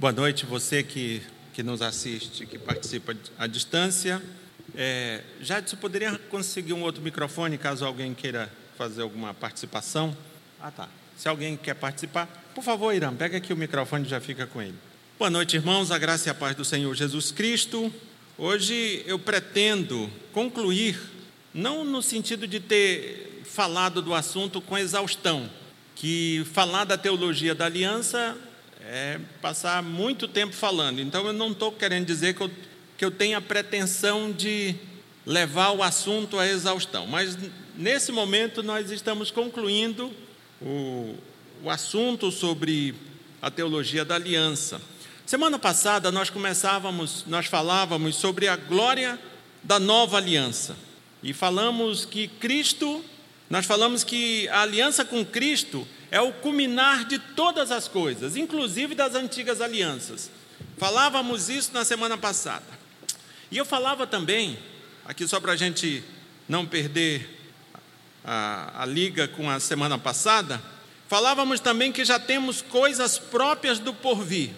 Boa noite, você que, que nos assiste, que participa à distância. É, Jadson, poderia conseguir um outro microfone caso alguém queira fazer alguma participação? Ah, tá. Se alguém quer participar, por favor, Irã, pega aqui o microfone e já fica com ele. Boa noite, irmãos, a graça e a paz do Senhor Jesus Cristo. Hoje eu pretendo concluir, não no sentido de ter falado do assunto com exaustão, que falar da teologia da aliança é passar muito tempo falando. Então eu não estou querendo dizer que eu, que eu tenha pretensão de levar o assunto à exaustão, mas nesse momento nós estamos concluindo o, o assunto sobre a teologia da aliança. Semana passada nós começávamos, nós falávamos sobre a glória da nova aliança. E falamos que Cristo, nós falamos que a aliança com Cristo é o culminar de todas as coisas, inclusive das antigas alianças. Falávamos isso na semana passada. E eu falava também, aqui só para a gente não perder a, a liga com a semana passada, falávamos também que já temos coisas próprias do porvir.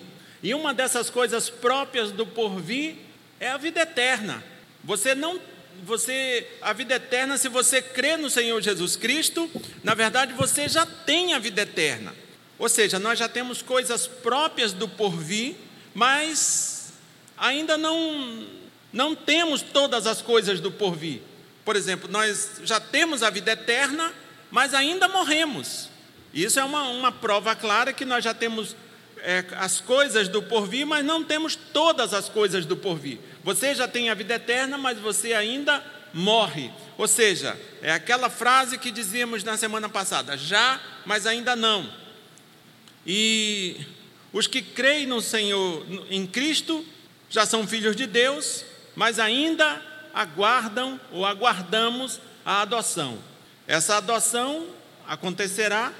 E uma dessas coisas próprias do porvir é a vida eterna. Você não você a vida eterna, se você crê no Senhor Jesus Cristo, na verdade você já tem a vida eterna. Ou seja, nós já temos coisas próprias do porvir, mas ainda não não temos todas as coisas do porvir. Por exemplo, nós já temos a vida eterna, mas ainda morremos. Isso é uma, uma prova clara que nós já temos é, as coisas do porvir, mas não temos todas as coisas do porvir. Você já tem a vida eterna, mas você ainda morre. Ou seja, é aquela frase que dizíamos na semana passada: já, mas ainda não. E os que creem no Senhor, em Cristo, já são filhos de Deus, mas ainda aguardam ou aguardamos a adoção. Essa adoção acontecerá,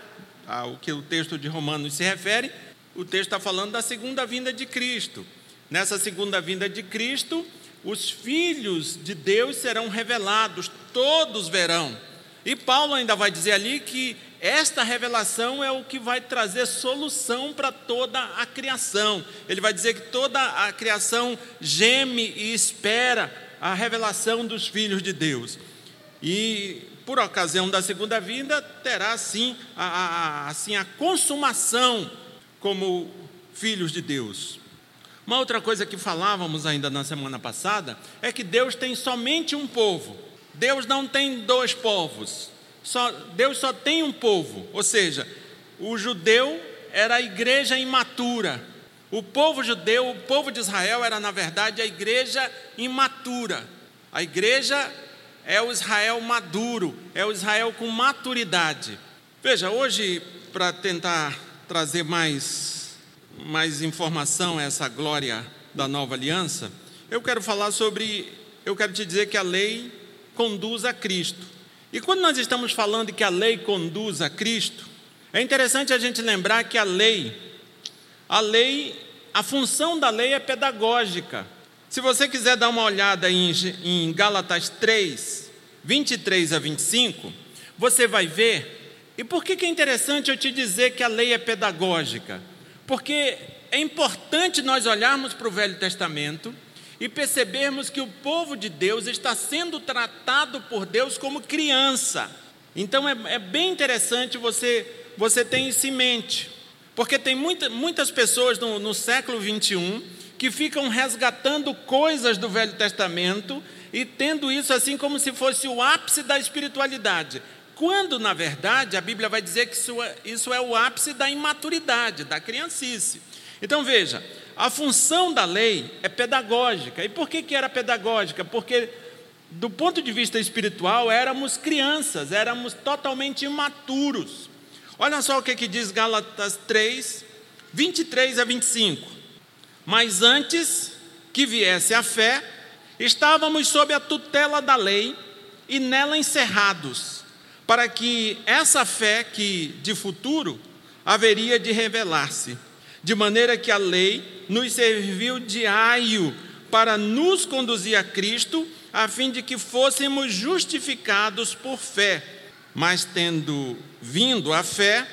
ao que o texto de Romanos se refere, o texto está falando da segunda vinda de Cristo. Nessa segunda vinda de Cristo, os filhos de Deus serão revelados, todos verão. E Paulo ainda vai dizer ali que esta revelação é o que vai trazer solução para toda a criação. Ele vai dizer que toda a criação geme e espera a revelação dos filhos de Deus. E por ocasião da segunda vinda, terá assim a, a, assim, a consumação como filhos de Deus. Uma outra coisa que falávamos ainda na semana passada é que Deus tem somente um povo. Deus não tem dois povos. Só, Deus só tem um povo. Ou seja, o judeu era a igreja imatura. O povo judeu, o povo de Israel era na verdade a igreja imatura. A igreja é o Israel maduro, é o Israel com maturidade. Veja, hoje para tentar trazer mais, mais informação a essa glória da nova aliança, eu quero falar sobre, eu quero te dizer que a lei conduz a Cristo. E quando nós estamos falando que a lei conduz a Cristo, é interessante a gente lembrar que a lei, a lei, a função da lei é pedagógica. Se você quiser dar uma olhada em, em Gálatas 3, 23 a 25, você vai ver e por que, que é interessante eu te dizer que a lei é pedagógica? Porque é importante nós olharmos para o Velho Testamento e percebermos que o povo de Deus está sendo tratado por Deus como criança. Então é, é bem interessante você, você ter isso em mente, porque tem muita, muitas pessoas no, no século 21 que ficam resgatando coisas do Velho Testamento e tendo isso assim como se fosse o ápice da espiritualidade quando na verdade a Bíblia vai dizer que isso é, isso é o ápice da imaturidade, da criancice. Então veja, a função da lei é pedagógica. E por que, que era pedagógica? Porque, do ponto de vista espiritual, éramos crianças, éramos totalmente imaturos. Olha só o que, que diz Gálatas 3, 23 a 25. Mas antes que viesse a fé, estávamos sob a tutela da lei e nela encerrados para que essa fé que de futuro haveria de revelar-se, de maneira que a lei nos serviu de aio para nos conduzir a Cristo, a fim de que fôssemos justificados por fé. Mas tendo vindo a fé,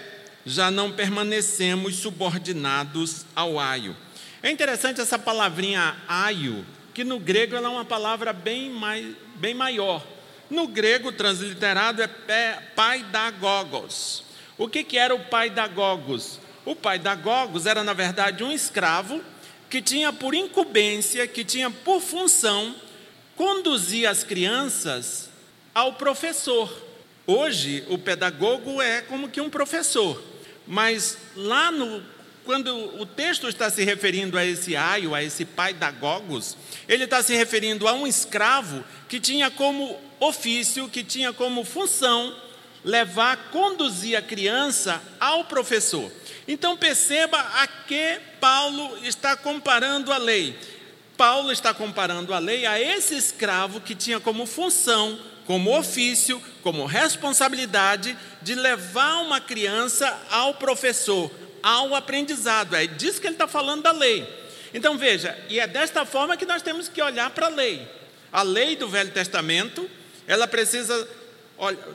já não permanecemos subordinados ao aio. É interessante essa palavrinha aio, que no grego ela é uma palavra bem, mais, bem maior. No grego, transliterado, é pai da gogos. O que, que era o pai da gogos? O pai da gogos era, na verdade, um escravo que tinha por incumbência, que tinha por função conduzir as crianças ao professor. Hoje, o pedagogo é como que um professor, mas lá no quando o texto está se referindo a esse aio, a esse pai da Gogos, ele está se referindo a um escravo que tinha como ofício, que tinha como função levar, conduzir a criança ao professor. Então perceba a que Paulo está comparando a lei. Paulo está comparando a lei a esse escravo que tinha como função, como ofício, como responsabilidade de levar uma criança ao professor, ao aprendizado. É disso que ele está falando da lei. Então veja, e é desta forma que nós temos que olhar para a lei. A lei do Velho Testamento, ela precisa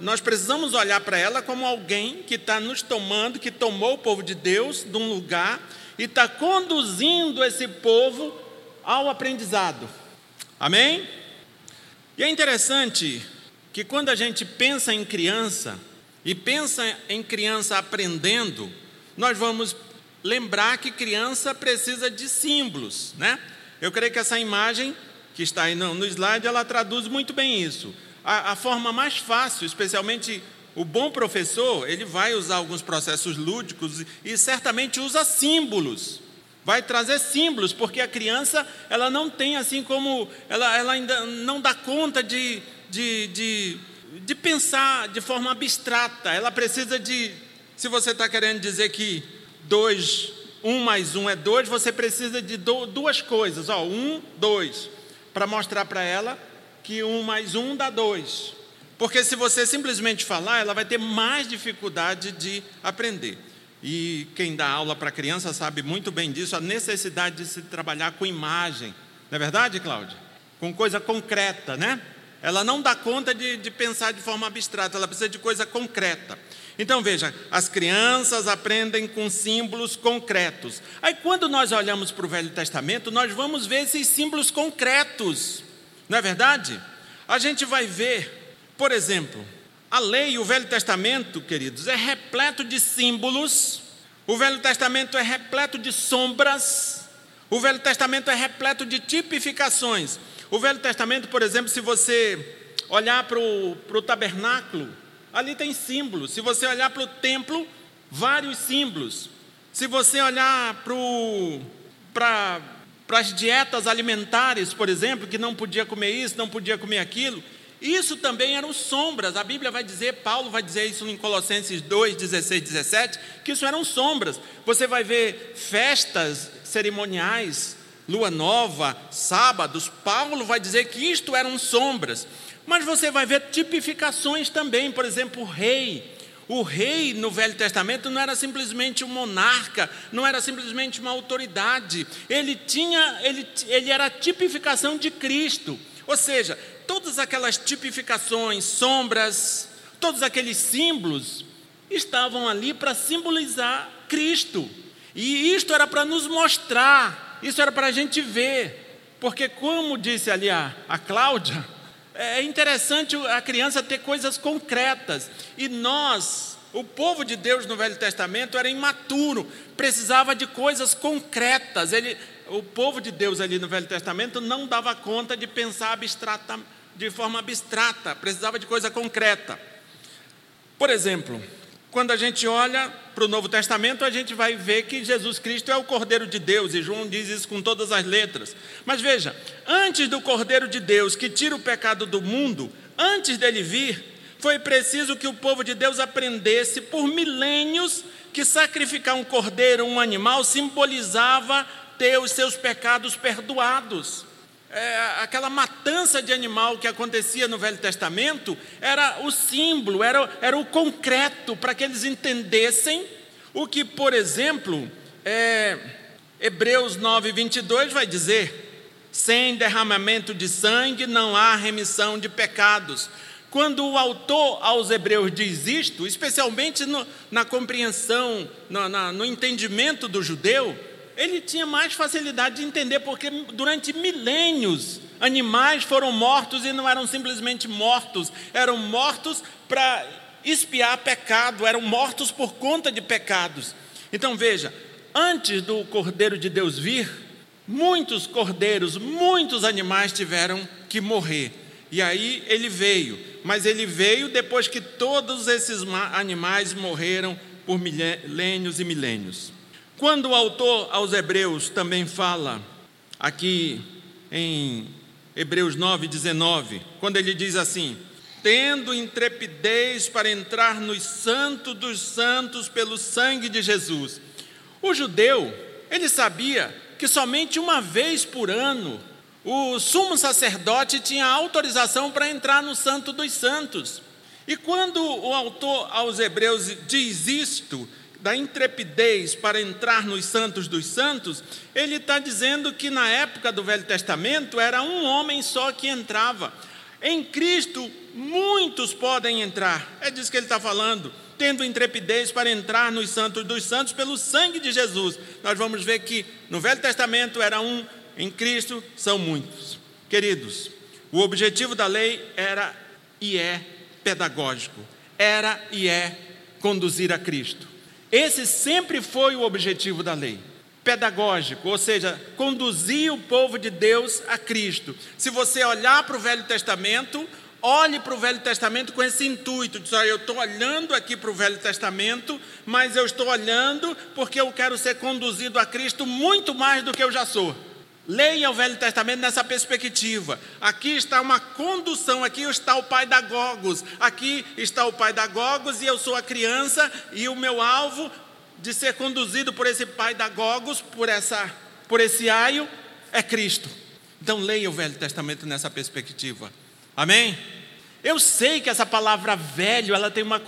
nós precisamos olhar para ela como alguém que está nos tomando, que tomou o povo de Deus de um lugar e está conduzindo esse povo ao aprendizado. Amém? E é interessante que quando a gente pensa em criança e pensa em criança aprendendo, nós vamos lembrar que criança precisa de símbolos, né? Eu creio que essa imagem que está aí no slide, ela traduz muito bem isso a, a forma mais fácil, especialmente o bom professor, ele vai usar alguns processos lúdicos e certamente usa símbolos. Vai trazer símbolos, porque a criança, ela não tem assim como, ela, ela ainda não dá conta de, de, de, de pensar de forma abstrata. Ela precisa de, se você está querendo dizer que dois, um mais um é dois, você precisa de do, duas coisas, ó, um, dois, para mostrar para ela que um mais um dá dois. Porque se você simplesmente falar, ela vai ter mais dificuldade de aprender. E quem dá aula para criança sabe muito bem disso, a necessidade de se trabalhar com imagem. Não é verdade, Cláudia? Com coisa concreta, né? Ela não dá conta de, de pensar de forma abstrata, ela precisa de coisa concreta. Então veja, as crianças aprendem com símbolos concretos. Aí quando nós olhamos para o Velho Testamento, nós vamos ver esses símbolos concretos. Não é verdade? A gente vai ver, por exemplo, a lei, o Velho Testamento, queridos, é repleto de símbolos, o Velho Testamento é repleto de sombras, o Velho Testamento é repleto de tipificações. O Velho Testamento, por exemplo, se você olhar para o, tabernáculo, ali tem símbolos. Se você olhar para o templo, vários símbolos. Se você olhar para para as dietas alimentares, por exemplo, que não podia comer isso, não podia comer aquilo. Isso também eram sombras. A Bíblia vai dizer, Paulo vai dizer isso em Colossenses 2, 16, 17, que isso eram sombras. Você vai ver festas cerimoniais, lua nova, sábados. Paulo vai dizer que isto eram sombras. Mas você vai ver tipificações também, por exemplo, o rei. O rei no Velho Testamento não era simplesmente um monarca, não era simplesmente uma autoridade. Ele tinha, ele, ele era a tipificação de Cristo. Ou seja, todas aquelas tipificações, sombras, todos aqueles símbolos estavam ali para simbolizar Cristo. E isto era para nos mostrar, isso era para a gente ver. Porque, como disse ali a, a Cláudia, é interessante a criança ter coisas concretas. E nós, o povo de Deus no Velho Testamento era imaturo, precisava de coisas concretas. Ele, o povo de Deus ali no Velho Testamento não dava conta de pensar abstrata, de forma abstrata, precisava de coisa concreta. Por exemplo, quando a gente olha para o Novo Testamento, a gente vai ver que Jesus Cristo é o Cordeiro de Deus, e João diz isso com todas as letras. Mas veja, antes do Cordeiro de Deus que tira o pecado do mundo, antes dele vir, foi preciso que o povo de Deus aprendesse por milênios que sacrificar um cordeiro, um animal, simbolizava ter os seus pecados perdoados é, aquela matança de animal que acontecia no Velho Testamento era o símbolo, era, era o concreto para que eles entendessem o que, por exemplo, é, Hebreus 9, 22 vai dizer: sem derramamento de sangue não há remissão de pecados. Quando o autor aos Hebreus diz isto, especialmente no, na compreensão, no, na, no entendimento do judeu, ele tinha mais facilidade de entender, porque durante milênios animais foram mortos e não eram simplesmente mortos, eram mortos para espiar pecado, eram mortos por conta de pecados. Então veja, antes do Cordeiro de Deus vir, muitos cordeiros, muitos animais tiveram que morrer. E aí ele veio, mas ele veio depois que todos esses animais morreram por milênios e milênios. Quando o autor aos Hebreus também fala aqui em Hebreus 9, 19, quando ele diz assim: tendo intrepidez para entrar nos santos dos santos pelo sangue de Jesus. O judeu, ele sabia que somente uma vez por ano o sumo sacerdote tinha autorização para entrar no santo dos santos. E quando o autor aos Hebreus diz isto, da intrepidez para entrar nos santos dos santos, ele está dizendo que na época do Velho Testamento era um homem só que entrava. Em Cristo, muitos podem entrar. É disso que ele está falando. Tendo intrepidez para entrar nos santos dos santos pelo sangue de Jesus. Nós vamos ver que no Velho Testamento era um, em Cristo são muitos. Queridos, o objetivo da lei era e é pedagógico. Era e é conduzir a Cristo. Esse sempre foi o objetivo da lei pedagógico, ou seja, conduzir o povo de Deus a Cristo. Se você olhar para o Velho Testamento, olhe para o Velho Testamento com esse intuito, de dizer, eu estou olhando aqui para o Velho Testamento, mas eu estou olhando porque eu quero ser conduzido a Cristo muito mais do que eu já sou. Leia o Velho Testamento nessa perspectiva. Aqui está uma condução, aqui está o pai da Gogos, aqui está o pai da Gogos e eu sou a criança e o meu alvo de ser conduzido por esse pai da Gogos, por, essa, por esse aio, é Cristo. Então leia o Velho Testamento nessa perspectiva. Amém? Eu sei que essa palavra velho, ela tem uma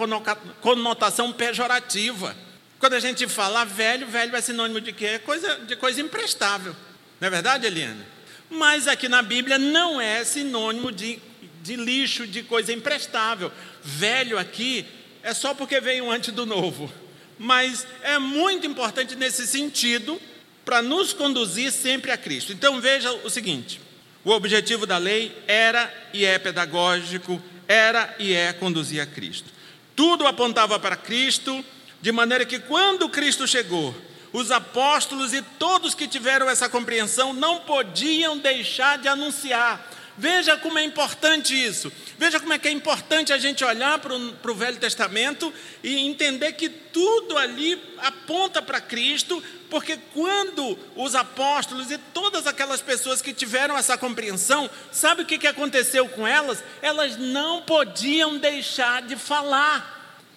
conotação pejorativa. Quando a gente fala velho, velho é sinônimo de quê? Coisa, de coisa imprestável. Não é verdade, Eliane? Mas aqui na Bíblia não é sinônimo de, de lixo, de coisa imprestável. Velho aqui é só porque veio antes do novo mas é muito importante nesse sentido para nos conduzir sempre a Cristo. Então veja o seguinte: o objetivo da lei era e é pedagógico, era e é conduzir a Cristo. Tudo apontava para Cristo, de maneira que quando Cristo chegou, os apóstolos e todos que tiveram essa compreensão não podiam deixar de anunciar Veja como é importante isso. Veja como é que é importante a gente olhar para o Velho Testamento e entender que tudo ali aponta para Cristo, porque quando os apóstolos e todas aquelas pessoas que tiveram essa compreensão, sabe o que, que aconteceu com elas? Elas não podiam deixar de falar.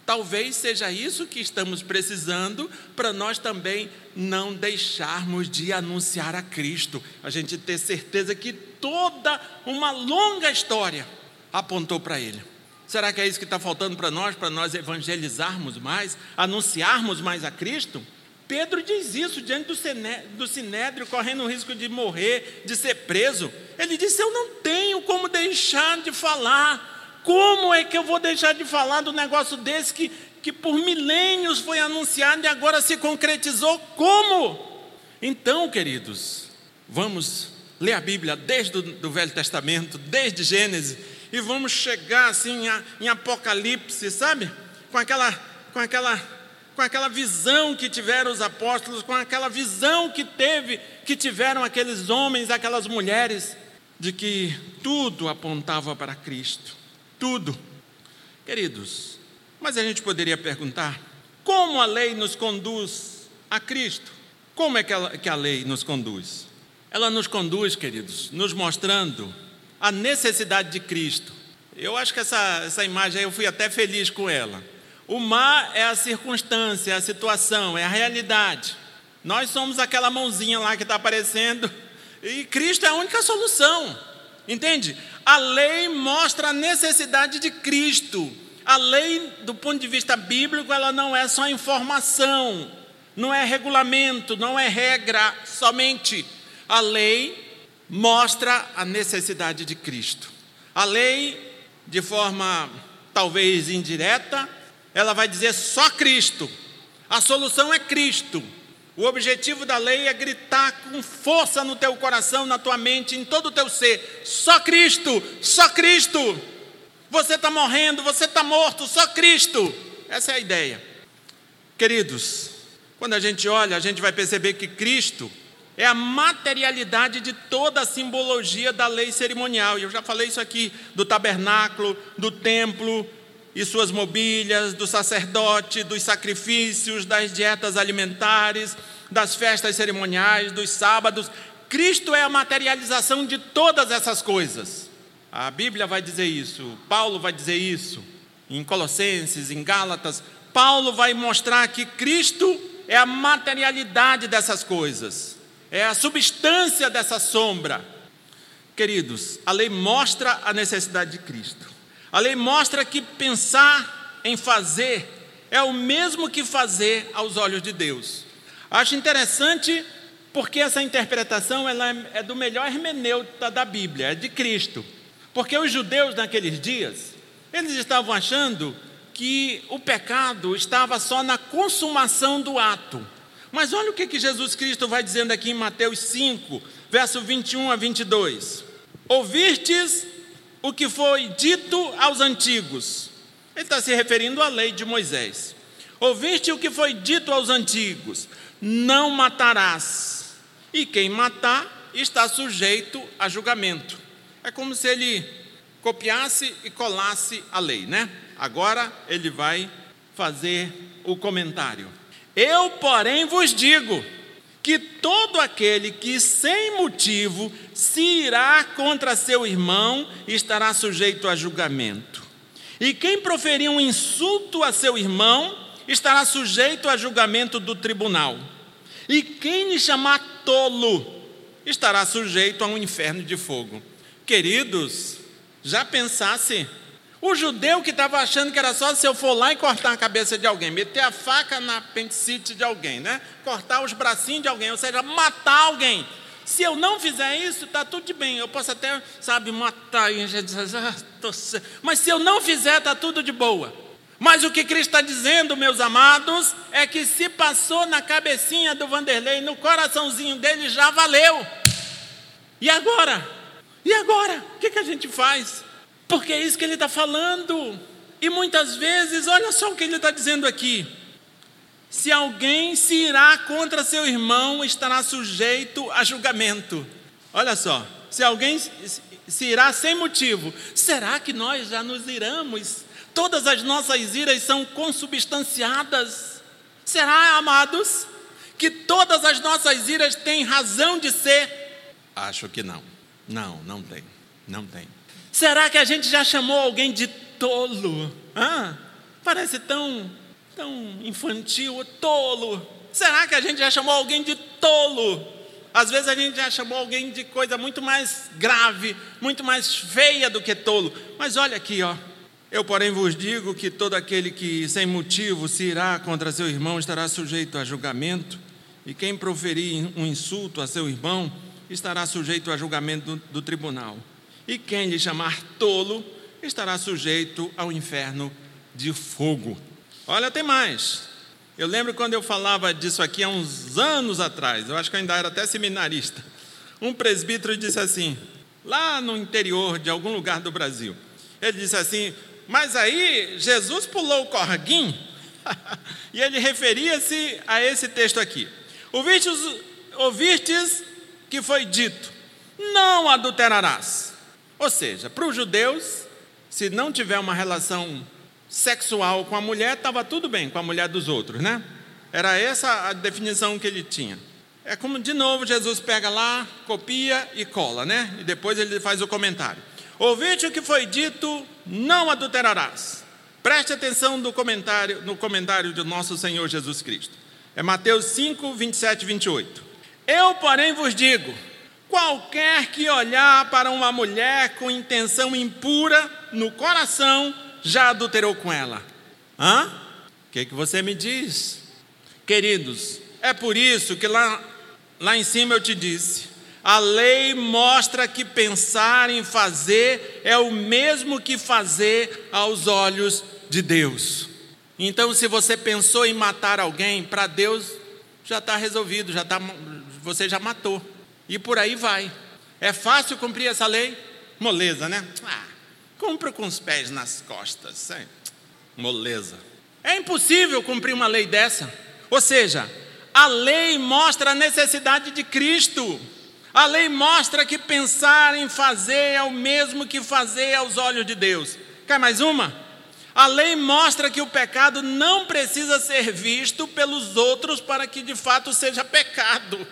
Talvez seja isso que estamos precisando para nós também não deixarmos de anunciar a Cristo. A gente ter certeza que toda uma longa história apontou para Ele. Será que é isso que está faltando para nós, para nós evangelizarmos mais, anunciarmos mais a Cristo? Pedro diz isso diante do sinédrio, correndo o risco de morrer, de ser preso. Ele disse: Eu não tenho como deixar de falar como é que eu vou deixar de falar do negócio desse que, que por milênios foi anunciado e agora se concretizou? Como? Então, queridos, vamos ler a Bíblia desde o Velho Testamento, desde Gênesis, e vamos chegar assim em Apocalipse, sabe? Com aquela, com aquela, com aquela visão que tiveram os apóstolos, com aquela visão que teve, que tiveram aqueles homens, aquelas mulheres, de que tudo apontava para Cristo tudo. Queridos, mas a gente poderia perguntar: como a lei nos conduz a Cristo? Como é que, ela, que a lei nos conduz? Ela nos conduz, queridos, nos mostrando a necessidade de Cristo. Eu acho que essa, essa imagem eu fui até feliz com ela. O mar é a circunstância, é a situação, é a realidade. Nós somos aquela mãozinha lá que está aparecendo, e Cristo é a única solução. Entende? A lei mostra a necessidade de Cristo. A lei, do ponto de vista bíblico, ela não é só informação, não é regulamento, não é regra somente. A lei mostra a necessidade de Cristo. A lei, de forma talvez indireta, ela vai dizer só Cristo. A solução é Cristo. O objetivo da lei é gritar com força no teu coração, na tua mente, em todo o teu ser: só Cristo, só Cristo. Você está morrendo, você está morto, só Cristo. Essa é a ideia. Queridos, quando a gente olha, a gente vai perceber que Cristo é a materialidade de toda a simbologia da lei cerimonial. E eu já falei isso aqui do tabernáculo, do templo e suas mobílias, do sacerdote, dos sacrifícios, das dietas alimentares, das festas cerimoniais, dos sábados. Cristo é a materialização de todas essas coisas. A Bíblia vai dizer isso, Paulo vai dizer isso, em Colossenses, em Gálatas. Paulo vai mostrar que Cristo é a materialidade dessas coisas é a substância dessa sombra. Queridos, a lei mostra a necessidade de Cristo. A lei mostra que pensar em fazer é o mesmo que fazer aos olhos de Deus. Acho interessante porque essa interpretação ela é do melhor hermeneuta da Bíblia, é de Cristo. Porque os judeus naqueles dias, eles estavam achando que o pecado estava só na consumação do ato. Mas olha o que, que Jesus Cristo vai dizendo aqui em Mateus 5, verso 21 a 22. Ouvistes o que foi dito aos antigos. Ele está se referindo à lei de Moisés. Ouviste o que foi dito aos antigos: Não matarás. E quem matar está sujeito a julgamento. É como se ele copiasse e colasse a lei, né? Agora ele vai fazer o comentário. Eu, porém, vos digo que todo aquele que sem motivo se irá contra seu irmão estará sujeito a julgamento. E quem proferir um insulto a seu irmão estará sujeito a julgamento do tribunal. E quem lhe chamar tolo estará sujeito a um inferno de fogo. Queridos, já pensasse o judeu que estava achando que era só se eu for lá e cortar a cabeça de alguém, meter a faca na apendicite de alguém, né? cortar os bracinhos de alguém, ou seja, matar alguém. Se eu não fizer isso, está tudo bem. Eu posso até, sabe, matar e já ah, mas se eu não fizer, está tudo de boa. Mas o que Cristo está dizendo, meus amados, é que se passou na cabecinha do Vanderlei, no coraçãozinho dele, já valeu. E agora? E agora? O que, que a gente faz? Porque é isso que ele está falando. E muitas vezes, olha só o que ele está dizendo aqui. Se alguém se irá contra seu irmão, estará sujeito a julgamento. Olha só, se alguém se irá sem motivo, será que nós já nos iramos? Todas as nossas iras são consubstanciadas. Será, amados, que todas as nossas iras têm razão de ser? Acho que não. Não, não tem. Não tem. Será que a gente já chamou alguém de tolo? Ah, parece tão, tão infantil, tolo. Será que a gente já chamou alguém de tolo? Às vezes a gente já chamou alguém de coisa muito mais grave, muito mais feia do que tolo. Mas olha aqui, ó. Eu, porém, vos digo que todo aquele que sem motivo se irá contra seu irmão estará sujeito a julgamento, e quem proferir um insulto a seu irmão estará sujeito a julgamento do, do tribunal e quem lhe chamar tolo estará sujeito ao inferno de fogo. Olha, tem mais. Eu lembro quando eu falava disso aqui há uns anos atrás, eu acho que eu ainda era até seminarista. Um presbítero disse assim, lá no interior de algum lugar do Brasil, ele disse assim: Mas aí Jesus pulou o corguinho, e ele referia-se a esse texto aqui: Ouvistes, ouvistes que foi dito: Não adulterarás. Ou seja, para os judeus, se não tiver uma relação sexual com a mulher, estava tudo bem com a mulher dos outros, né? Era essa a definição que ele tinha. É como, de novo, Jesus pega lá, copia e cola, né? E depois ele faz o comentário. Ouviste o que foi dito, não adulterarás. Preste atenção no comentário, no comentário do nosso Senhor Jesus Cristo. É Mateus 5, 27 e 28. Eu, porém, vos digo: Qualquer que olhar para uma mulher com intenção impura no coração, já adulterou com ela. Hã? O que, que você me diz? Queridos, é por isso que lá, lá em cima eu te disse: a lei mostra que pensar em fazer é o mesmo que fazer aos olhos de Deus. Então, se você pensou em matar alguém, para Deus já está resolvido, já tá, você já matou. E por aí vai. É fácil cumprir essa lei? Moleza, né? Ah, cumpra com os pés nas costas. É. Moleza. É impossível cumprir uma lei dessa. Ou seja, a lei mostra a necessidade de Cristo. A lei mostra que pensar em fazer é o mesmo que fazer aos olhos de Deus. Quer mais uma? A lei mostra que o pecado não precisa ser visto pelos outros para que de fato seja pecado.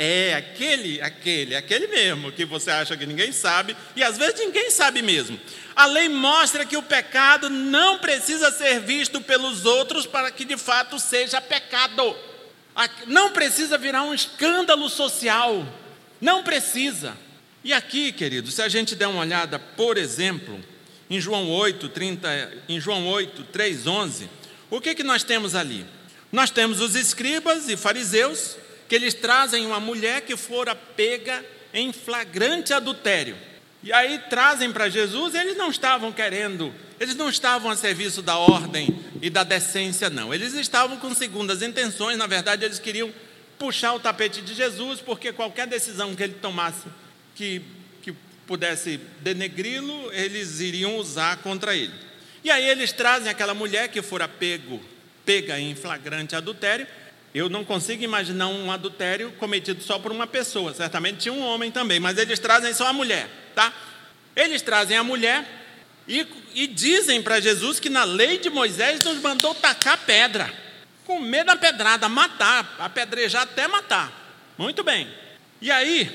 É aquele, aquele, aquele mesmo que você acha que ninguém sabe e às vezes ninguém sabe mesmo. A lei mostra que o pecado não precisa ser visto pelos outros para que de fato seja pecado. Não precisa virar um escândalo social. Não precisa. E aqui, querido, se a gente der uma olhada, por exemplo, em João 8, 30, em João 8, 3, 11, o que, que nós temos ali? Nós temos os escribas e fariseus, que eles trazem uma mulher que fora pega em flagrante adultério. E aí trazem para Jesus, eles não estavam querendo, eles não estavam a serviço da ordem e da decência, não. Eles estavam com segundas intenções, na verdade, eles queriam puxar o tapete de Jesus, porque qualquer decisão que ele tomasse que pudesse denegri-lo, eles iriam usar contra ele. E aí eles trazem aquela mulher que fora pego, pega em flagrante adultério. Eu não consigo imaginar um adultério cometido só por uma pessoa. Certamente tinha um homem também, mas eles trazem só a mulher, tá? Eles trazem a mulher e, e dizem para Jesus que na lei de Moisés nos mandou tacar pedra, com medo da pedrada, matar, apedrejar até matar. Muito bem. E aí,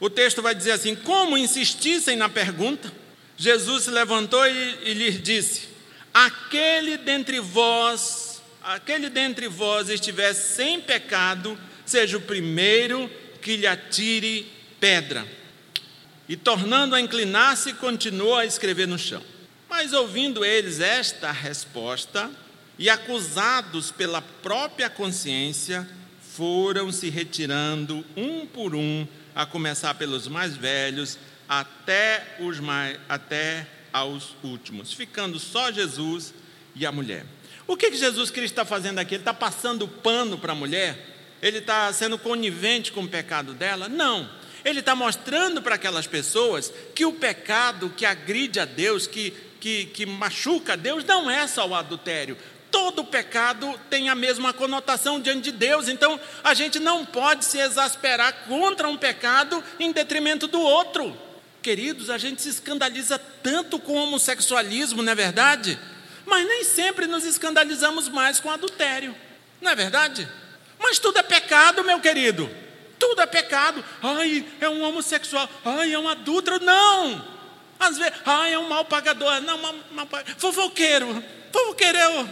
o texto vai dizer assim: Como insistissem na pergunta, Jesus se levantou e, e lhes disse: Aquele dentre vós, aquele dentre vós estiver sem pecado, seja o primeiro que lhe atire pedra. E tornando a inclinar-se, continuou a escrever no chão. Mas ouvindo eles esta resposta, e acusados pela própria consciência, foram se retirando um por um a começar pelos mais velhos até, os mais, até aos últimos, ficando só Jesus e a mulher. O que, que Jesus Cristo está fazendo aqui? Ele está passando pano para a mulher? Ele está sendo conivente com o pecado dela? Não. Ele está mostrando para aquelas pessoas que o pecado que agride a Deus, que, que, que machuca a Deus, não é só o adultério todo pecado tem a mesma conotação diante de Deus, então a gente não pode se exasperar contra um pecado em detrimento do outro. Queridos, a gente se escandaliza tanto com o homossexualismo, não é verdade? Mas nem sempre nos escandalizamos mais com adultério, não é verdade? Mas tudo é pecado, meu querido. Tudo é pecado. Ai, é um homossexual. Ai, é um adúltero. Não! Às vezes, ai, é um mal pagador. Não, mal, mal, fofoqueiro. Fofoqueiro é o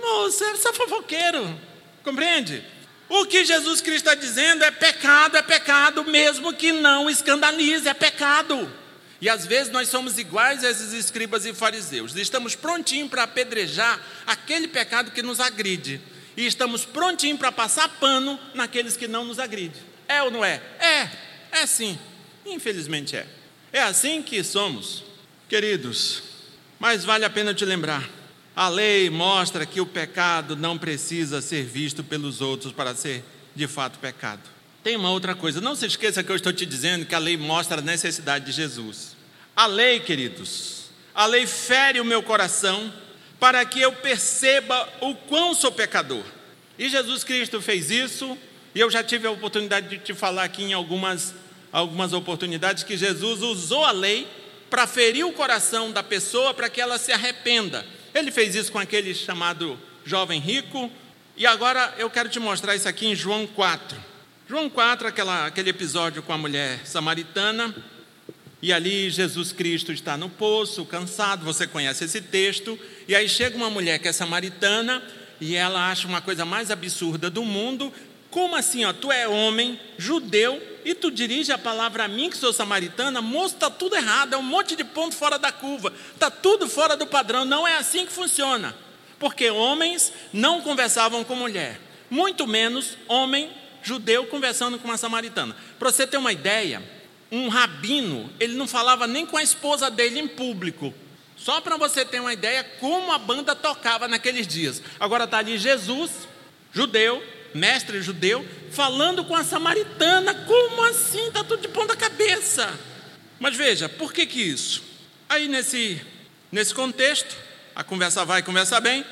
Moço, é só fofoqueiro. Compreende? O que Jesus Cristo está dizendo é pecado, é pecado, mesmo que não escandalize, é pecado. E às vezes nós somos iguais a esses escribas e fariseus. Estamos prontinhos para apedrejar aquele pecado que nos agride. E estamos prontinhos para passar pano naqueles que não nos agride. É ou não é? É, é sim. Infelizmente é. É assim que somos. Queridos, mas vale a pena te lembrar a lei mostra que o pecado não precisa ser visto pelos outros para ser de fato pecado. Tem uma outra coisa, não se esqueça que eu estou te dizendo que a lei mostra a necessidade de Jesus. A lei, queridos, a lei fere o meu coração para que eu perceba o quão sou pecador. E Jesus Cristo fez isso, e eu já tive a oportunidade de te falar aqui em algumas, algumas oportunidades que Jesus usou a lei para ferir o coração da pessoa para que ela se arrependa ele fez isso com aquele chamado jovem rico, e agora eu quero te mostrar isso aqui em João 4. João 4, aquela, aquele episódio com a mulher samaritana, e ali Jesus Cristo está no poço, cansado, você conhece esse texto, e aí chega uma mulher que é samaritana, e ela acha uma coisa mais absurda do mundo. Como assim, ó, tu é homem, judeu, e tu dirige a palavra a mim, que sou samaritana, moço, está tudo errado, é um monte de ponto fora da curva, está tudo fora do padrão, não é assim que funciona. Porque homens não conversavam com mulher, muito menos homem judeu conversando com uma samaritana. Para você ter uma ideia, um rabino, ele não falava nem com a esposa dele em público. Só para você ter uma ideia como a banda tocava naqueles dias. Agora está ali Jesus, judeu, mestre judeu, falando com a samaritana. Como assim? Está tudo de ponta cabeça. Mas veja, por que que isso? Aí nesse, nesse contexto, a conversa vai, conversa bem,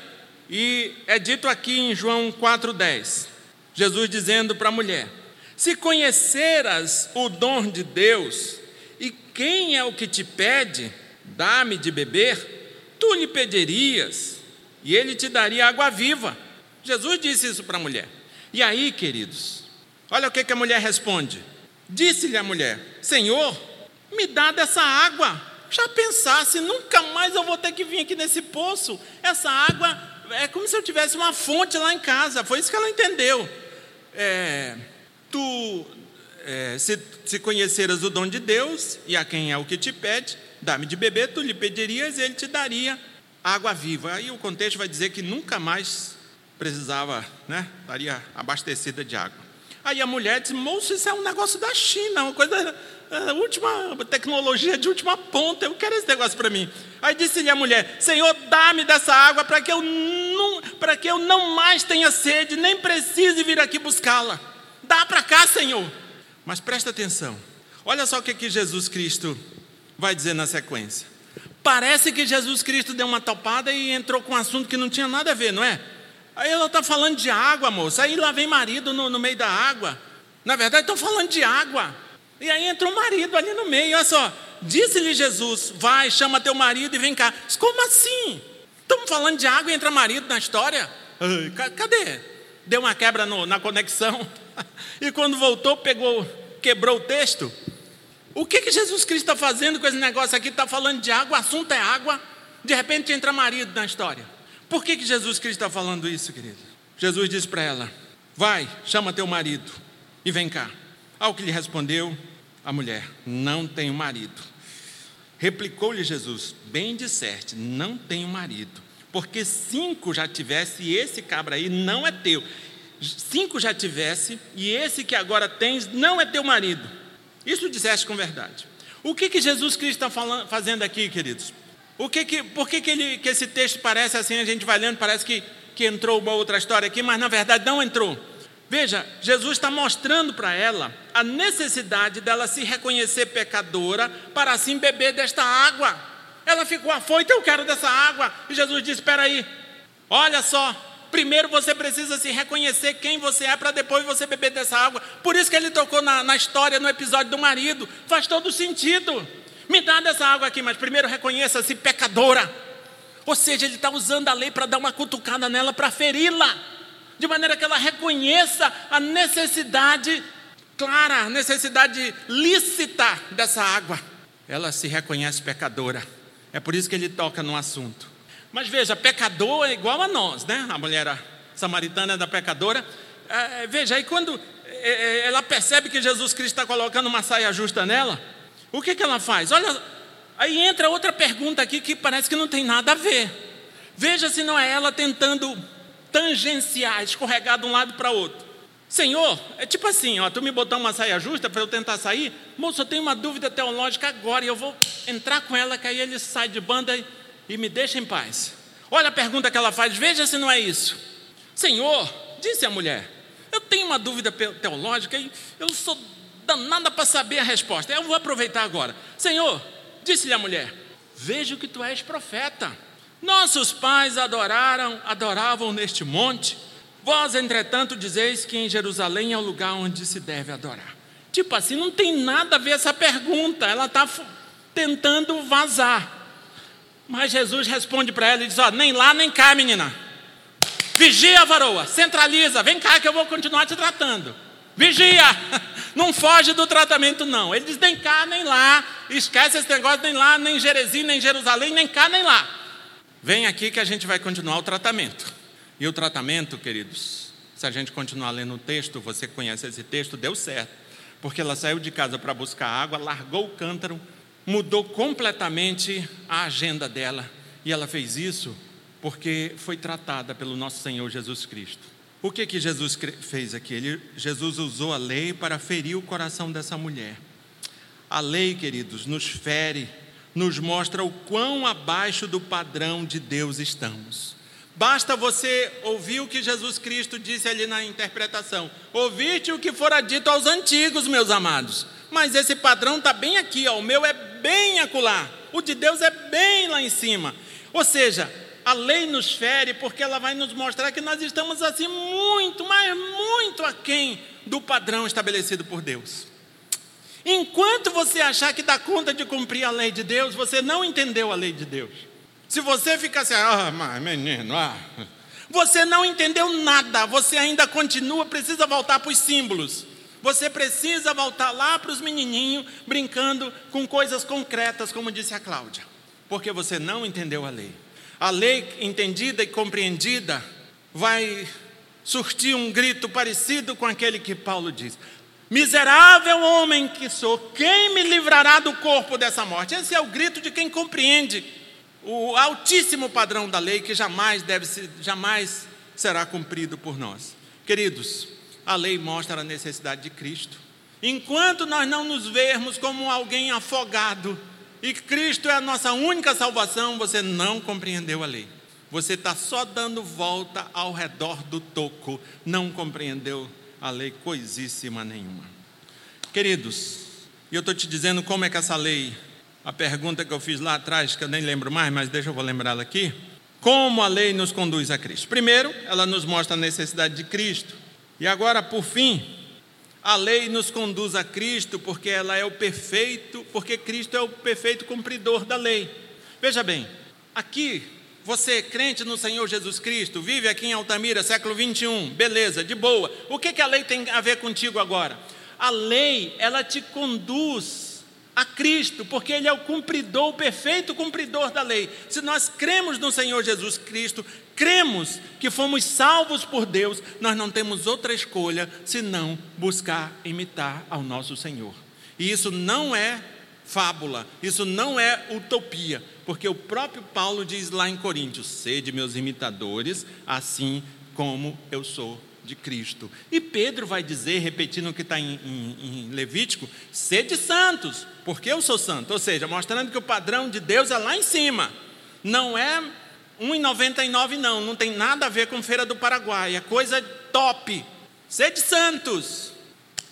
e é dito aqui em João 4,10, Jesus dizendo para a mulher: Se conheceras o dom de Deus, e quem é o que te pede, dá-me de beber, tu lhe pedirias, e ele te daria água viva. Jesus disse isso para a mulher. E aí, queridos, olha o que, que a mulher responde. Disse-lhe a mulher: Senhor, me dá dessa água. Já pensasse, nunca mais eu vou ter que vir aqui nesse poço. Essa água é como se eu tivesse uma fonte lá em casa. Foi isso que ela entendeu. É, tu, é, se, se conheceras o dom de Deus e a quem é o que te pede, dá-me de beber, tu lhe pedirias e ele te daria água viva. Aí o contexto vai dizer que nunca mais precisava, né, estaria abastecida de água. Aí a mulher disse: Moço, isso é um negócio da China, uma coisa, última tecnologia de última ponta, eu quero esse negócio para mim. Aí disse-lhe a mulher: Senhor, dá-me dessa água para que, eu não, que eu não mais tenha sede, nem precise vir aqui buscá-la. Dá para cá, Senhor. Mas presta atenção, olha só o que, que Jesus Cristo vai dizer na sequência. Parece que Jesus Cristo deu uma topada e entrou com um assunto que não tinha nada a ver, não é? Aí ela está falando de água, moça. Aí lá vem marido no, no meio da água. Na verdade, estão falando de água. E aí entrou o marido ali no meio. Olha só. Disse-lhe Jesus: Vai, chama teu marido e vem cá. Como assim? Estamos falando de água e entra marido na história? Ai, cadê? Deu uma quebra no, na conexão. E quando voltou, pegou, quebrou o texto. O que, que Jesus Cristo está fazendo com esse negócio aqui? Está falando de água, o assunto é água. De repente entra marido na história. Por que, que Jesus Cristo está falando isso, querido? Jesus disse para ela: Vai, chama teu marido e vem cá. Ao que lhe respondeu a mulher: Não tenho marido. Replicou-lhe Jesus: Bem disseste, não tenho marido. Porque cinco já tivesse e esse cabra aí não é teu. Cinco já tivesse e esse que agora tens não é teu marido. Isso disseste com verdade. O que, que Jesus Cristo está fazendo aqui, queridos? O que que, por que, que, ele, que esse texto parece assim, a gente vai lendo, parece que, que entrou uma outra história aqui, mas na verdade não entrou. Veja, Jesus está mostrando para ela a necessidade dela se reconhecer pecadora para assim beber desta água. Ela ficou afoita, eu quero dessa água. E Jesus disse: Espera aí, olha só, primeiro você precisa se reconhecer quem você é para depois você beber dessa água. Por isso que ele tocou na, na história, no episódio do marido. Faz todo sentido. Me dá dessa água aqui, mas primeiro reconheça-se pecadora. Ou seja, ele está usando a lei para dar uma cutucada nela, para feri-la, de maneira que ela reconheça a necessidade clara, a necessidade lícita dessa água. Ela se reconhece pecadora. É por isso que ele toca no assunto. Mas veja, pecador é igual a nós, né? A mulher samaritana da pecadora. É, veja, aí quando é, é, ela percebe que Jesus Cristo está colocando uma saia justa nela, o que, que ela faz? Olha, aí entra outra pergunta aqui que parece que não tem nada a ver. Veja se não é ela tentando tangenciar, escorregar de um lado para outro. Senhor, é tipo assim, ó, tu me botou uma saia justa para eu tentar sair? Moço, eu tenho uma dúvida teológica agora e eu vou entrar com ela, que aí ele sai de banda e, e me deixa em paz. Olha a pergunta que ela faz, veja se não é isso. Senhor, disse a mulher, eu tenho uma dúvida teológica e eu sou danada para saber a resposta. Eu vou aproveitar agora. Senhor, disse-lhe a mulher: Vejo que tu és profeta. Nossos pais adoraram, adoravam neste monte. Vós, entretanto, dizeis que em Jerusalém é o lugar onde se deve adorar. Tipo assim, não tem nada a ver essa pergunta. Ela está tentando vazar. Mas Jesus responde para ela e diz: Ó, nem lá nem cá, menina. Vigia, varoa, centraliza, vem cá que eu vou continuar te tratando. Vigia! Não foge do tratamento, não. Ele diz: nem cá, nem lá. Esquece esse negócio, nem lá, nem Jerezim, nem Jerusalém, nem cá, nem lá. Vem aqui que a gente vai continuar o tratamento. E o tratamento, queridos, se a gente continuar lendo o texto, você conhece esse texto, deu certo. Porque ela saiu de casa para buscar água, largou o cântaro, mudou completamente a agenda dela. E ela fez isso porque foi tratada pelo nosso Senhor Jesus Cristo. O que que Jesus fez aqui? Ele, Jesus usou a lei para ferir o coração dessa mulher. A lei, queridos, nos fere, nos mostra o quão abaixo do padrão de Deus estamos. Basta você ouvir o que Jesus Cristo disse ali na interpretação. Ouviste o que fora dito aos antigos, meus amados. Mas esse padrão está bem aqui, ó. o meu é bem acolá. O de Deus é bem lá em cima. Ou seja, a lei nos fere porque ela vai nos mostrar que nós estamos assim muito, mas muito aquém do padrão estabelecido por Deus. Enquanto você achar que dá conta de cumprir a lei de Deus, você não entendeu a lei de Deus. Se você ficar assim, ah, mas menino, ah, você não entendeu nada, você ainda continua, precisa voltar para os símbolos. Você precisa voltar lá para os menininhos brincando com coisas concretas, como disse a Cláudia, porque você não entendeu a lei. A lei entendida e compreendida vai surtir um grito parecido com aquele que Paulo diz: Miserável homem que sou, quem me livrará do corpo dessa morte? Esse é o grito de quem compreende o altíssimo padrão da lei que jamais deve ser, jamais será cumprido por nós. Queridos, a lei mostra a necessidade de Cristo. Enquanto nós não nos vermos como alguém afogado e Cristo é a nossa única salvação, você não compreendeu a lei. Você está só dando volta ao redor do toco, não compreendeu a lei coisíssima nenhuma. Queridos, eu estou te dizendo como é que essa lei, a pergunta que eu fiz lá atrás, que eu nem lembro mais, mas deixa eu vou lembrá-la aqui. Como a lei nos conduz a Cristo? Primeiro, ela nos mostra a necessidade de Cristo. E agora, por fim, a lei nos conduz a Cristo porque ela é o perfeito, porque Cristo é o perfeito cumpridor da lei. Veja bem, aqui você, crente no Senhor Jesus Cristo, vive aqui em Altamira, século 21, beleza, de boa. O que, que a lei tem a ver contigo agora? A lei, ela te conduz a Cristo, porque Ele é o cumpridor, o perfeito cumpridor da lei. Se nós cremos no Senhor Jesus Cristo, cremos que fomos salvos por Deus, nós não temos outra escolha senão buscar imitar ao nosso Senhor. E isso não é fábula, isso não é utopia, porque o próprio Paulo diz lá em Coríntios: sede meus imitadores, assim como eu sou de Cristo. E Pedro vai dizer, repetindo o que está em, em, em, Levítico: sede santos, porque eu sou santo. Ou seja, mostrando que o padrão de Deus é lá em cima, não é 1,99 não, não tem nada a ver com Feira do Paraguai, é coisa top. Sede santos,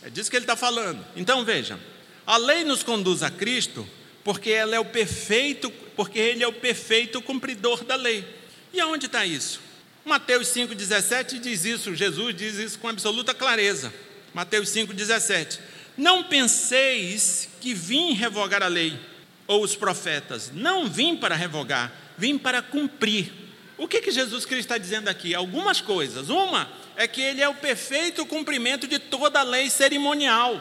é disso que ele está falando. Então veja, a lei nos conduz a Cristo porque ela é o perfeito, porque ele é o perfeito cumpridor da lei. E aonde está isso? Mateus 5,17 diz isso, Jesus diz isso com absoluta clareza. Mateus 5,17. Não penseis que vim revogar a lei ou os profetas. Não vim para revogar, vim para cumprir. O que, que Jesus Cristo está dizendo aqui? Algumas coisas. Uma é que ele é o perfeito cumprimento de toda a lei cerimonial.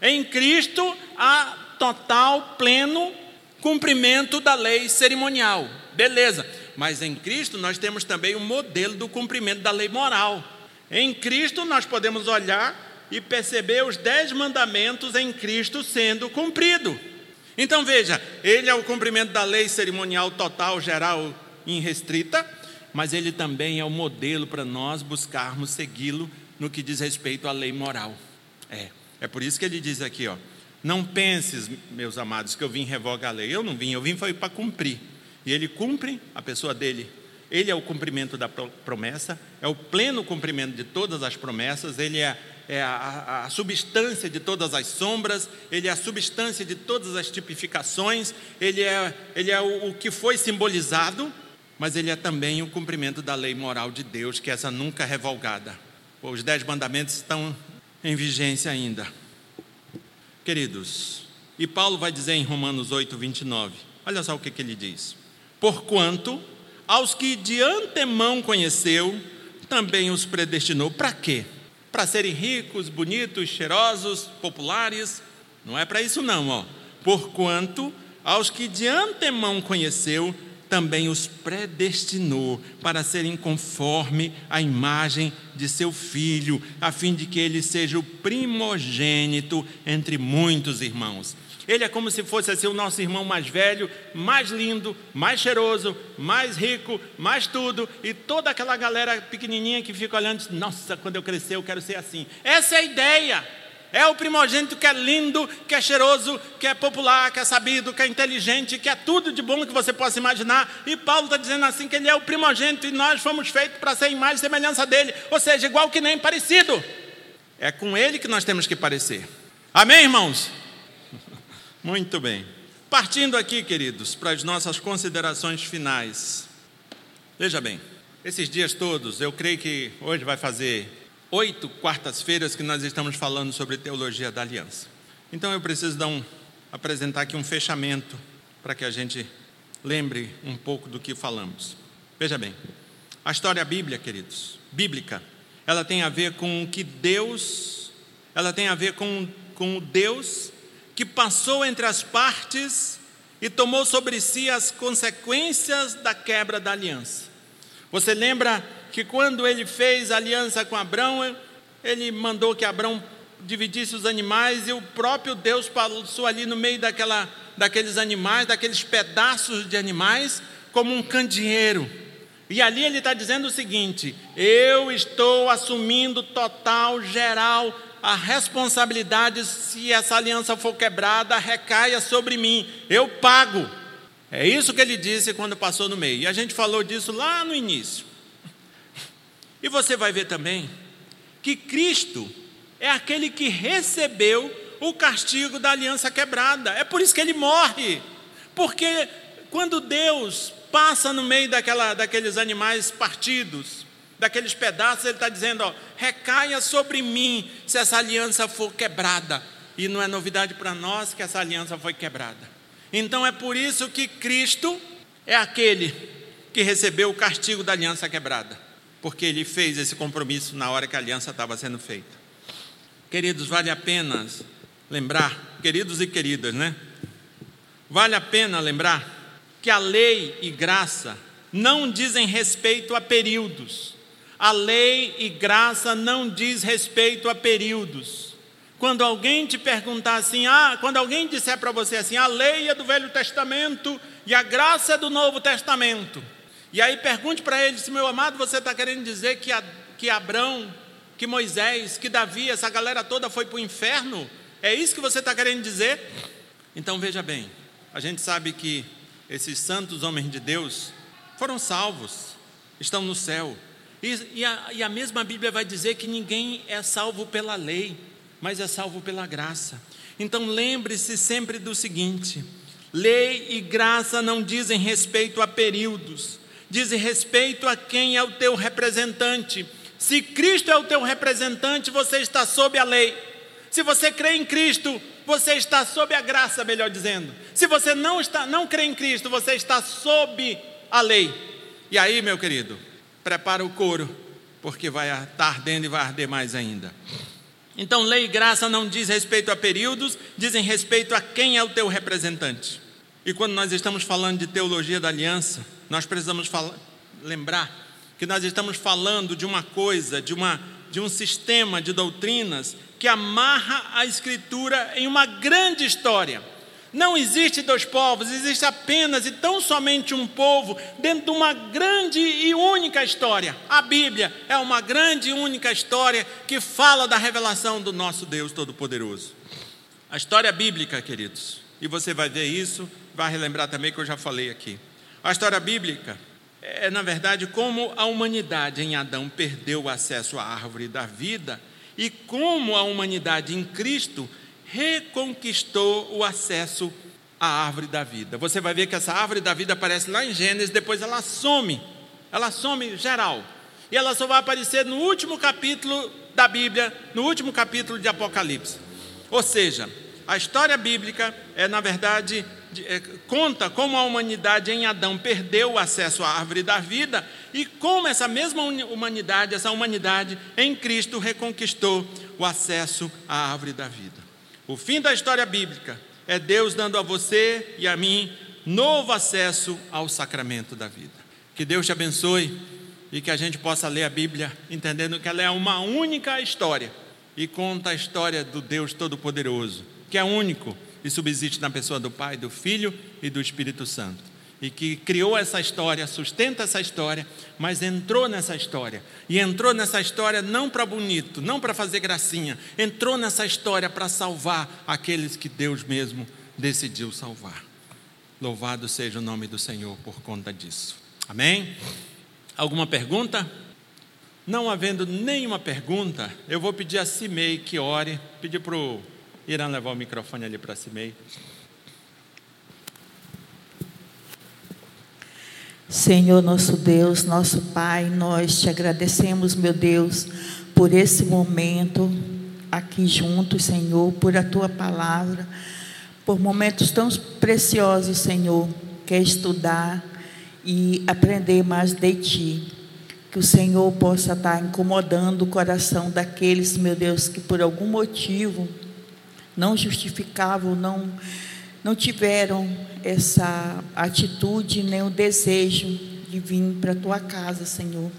Em Cristo há total, pleno cumprimento da lei cerimonial. Beleza. Mas em Cristo nós temos também o um modelo do cumprimento da lei moral. Em Cristo nós podemos olhar e perceber os dez mandamentos em Cristo sendo cumprido. Então veja, ele é o cumprimento da lei cerimonial total, geral, irrestrita, mas ele também é o modelo para nós buscarmos segui-lo no que diz respeito à lei moral. É, é por isso que ele diz aqui, ó, não penses, meus amados, que eu vim revogar a lei. Eu não vim, eu vim foi para cumprir. E ele cumpre, a pessoa dele, ele é o cumprimento da promessa, é o pleno cumprimento de todas as promessas, ele é, é a, a, a, substância de todas as sombras, ele é a substância de todas as tipificações, ele é, ele é o, o que foi simbolizado, mas ele é também o cumprimento da lei moral de Deus, que é essa nunca revogada. Os dez mandamentos estão em vigência ainda. Queridos, e Paulo vai dizer em Romanos 8, 29, olha só o que, que ele diz: Porquanto aos que de antemão conheceu, também os predestinou. Para quê? Para serem ricos, bonitos, cheirosos, populares? Não é para isso, não, ó. Porquanto aos que de antemão conheceu, também os predestinou para serem conforme a imagem de seu filho, a fim de que ele seja o primogênito entre muitos irmãos. Ele é como se fosse assim, o nosso irmão mais velho, mais lindo, mais cheiroso, mais rico, mais tudo, e toda aquela galera pequenininha que fica olhando, nossa, quando eu crescer eu quero ser assim. Essa é a ideia. É o primogênito que é lindo, que é cheiroso, que é popular, que é sabido, que é inteligente, que é tudo de bom que você possa imaginar. E Paulo está dizendo assim que ele é o primogênito e nós fomos feitos para ser imagem e semelhança dele, ou seja, igual que nem parecido. É com ele que nós temos que parecer. Amém, irmãos? Muito bem. Partindo aqui, queridos, para as nossas considerações finais. Veja bem, esses dias todos, eu creio que hoje vai fazer oito quartas-feiras que nós estamos falando sobre teologia da aliança. Então eu preciso dar um, apresentar aqui um fechamento para que a gente lembre um pouco do que falamos. Veja bem, a história bíblia, queridos, bíblica, ela tem a ver com o que Deus, ela tem a ver com, com o Deus que passou entre as partes e tomou sobre si as consequências da quebra da aliança. Você lembra que quando ele fez aliança com Abraão, ele mandou que Abraão dividisse os animais e o próprio Deus passou ali no meio daquela, daqueles animais, daqueles pedaços de animais, como um candeeiro. E ali ele está dizendo o seguinte: eu estou assumindo total, geral, a responsabilidade, se essa aliança for quebrada, recaia sobre mim, eu pago. É isso que ele disse quando passou no meio. E a gente falou disso lá no início. E você vai ver também que Cristo é aquele que recebeu o castigo da aliança quebrada. É por isso que ele morre. Porque quando Deus passa no meio daquela, daqueles animais partidos, daqueles pedaços, ele está dizendo: ó, recaia sobre mim se essa aliança for quebrada. E não é novidade para nós que essa aliança foi quebrada. Então é por isso que Cristo é aquele que recebeu o castigo da aliança quebrada porque ele fez esse compromisso na hora que a aliança estava sendo feita. Queridos, vale a pena lembrar, queridos e queridas, né? Vale a pena lembrar que a lei e graça não dizem respeito a períodos. A lei e graça não diz respeito a períodos. Quando alguém te perguntar assim, ah, quando alguém disser para você assim, a lei é do Velho Testamento e a graça é do Novo Testamento, e aí pergunte para ele se, meu amado, você está querendo dizer que, a, que Abrão, que Moisés, que Davi, essa galera toda foi para o inferno? É isso que você está querendo dizer? Então veja bem, a gente sabe que esses santos homens de Deus foram salvos, estão no céu. E, e, a, e a mesma Bíblia vai dizer que ninguém é salvo pela lei, mas é salvo pela graça. Então lembre-se sempre do seguinte: lei e graça não dizem respeito a períodos, diz respeito a quem é o teu representante. Se Cristo é o teu representante, você está sob a lei. Se você crê em Cristo, você está sob a graça, melhor dizendo. Se você não está, não crê em Cristo, você está sob a lei. E aí, meu querido, prepara o couro, porque vai estar ardendo e vai arder mais ainda. Então, lei e graça não diz respeito a períodos, dizem respeito a quem é o teu representante. E quando nós estamos falando de teologia da aliança, nós precisamos falar, lembrar que nós estamos falando de uma coisa, de, uma, de um sistema de doutrinas que amarra a Escritura em uma grande história. Não existe dois povos, existe apenas e tão somente um povo dentro de uma grande e única história. A Bíblia é uma grande e única história que fala da revelação do nosso Deus Todo-Poderoso. A história bíblica, queridos, e você vai ver isso, vai relembrar também que eu já falei aqui. A história bíblica é, na verdade, como a humanidade em Adão perdeu o acesso à árvore da vida e como a humanidade em Cristo reconquistou o acesso à árvore da vida. Você vai ver que essa árvore da vida aparece lá em Gênesis, depois ela some, ela some geral. E ela só vai aparecer no último capítulo da Bíblia, no último capítulo de Apocalipse. Ou seja, a história bíblica é, na verdade, é, conta como a humanidade em Adão perdeu o acesso à árvore da vida e como essa mesma humanidade, essa humanidade em Cristo reconquistou o acesso à árvore da vida. O fim da história bíblica é Deus dando a você e a mim novo acesso ao sacramento da vida. Que Deus te abençoe e que a gente possa ler a Bíblia entendendo que ela é uma única história e conta a história do Deus Todo-Poderoso, que é único e subsiste na pessoa do Pai, do Filho e do Espírito Santo. e que criou essa história, sustenta essa história, mas entrou nessa história. E entrou nessa história não para bonito, não para fazer gracinha, entrou nessa história para salvar aqueles que Deus mesmo decidiu salvar. Louvado seja o nome do Senhor por conta disso. Amém? Alguma pergunta? Não havendo nenhuma pergunta, eu vou pedir a Cimei que ore, pedir para o Irã levar o microfone ali para a Cimei. Senhor nosso Deus, nosso Pai, nós te agradecemos, meu Deus, por esse momento aqui juntos, Senhor, por a tua palavra, por momentos tão preciosos, Senhor, que é estudar e aprender mais de ti. Que o Senhor possa estar incomodando o coração daqueles, meu Deus, que por algum motivo não justificavam, não não tiveram essa atitude nem o desejo de vir para a tua casa, Senhor.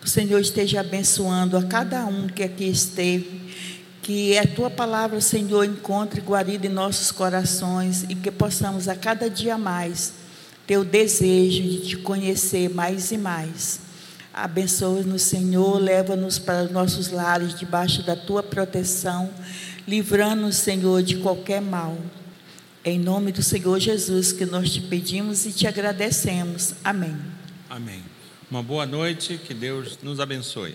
Que o Senhor esteja abençoando a cada um que aqui esteve. Que a tua palavra, Senhor, encontre guarida em nossos corações e que possamos a cada dia mais ter o desejo de te conhecer mais e mais. Abençoa-nos, Senhor, leva-nos para os nossos lares debaixo da tua proteção, livrando-nos, Senhor, de qualquer mal. Em nome do Senhor Jesus que nós te pedimos e te agradecemos. Amém. Amém. Uma boa noite, que Deus nos abençoe.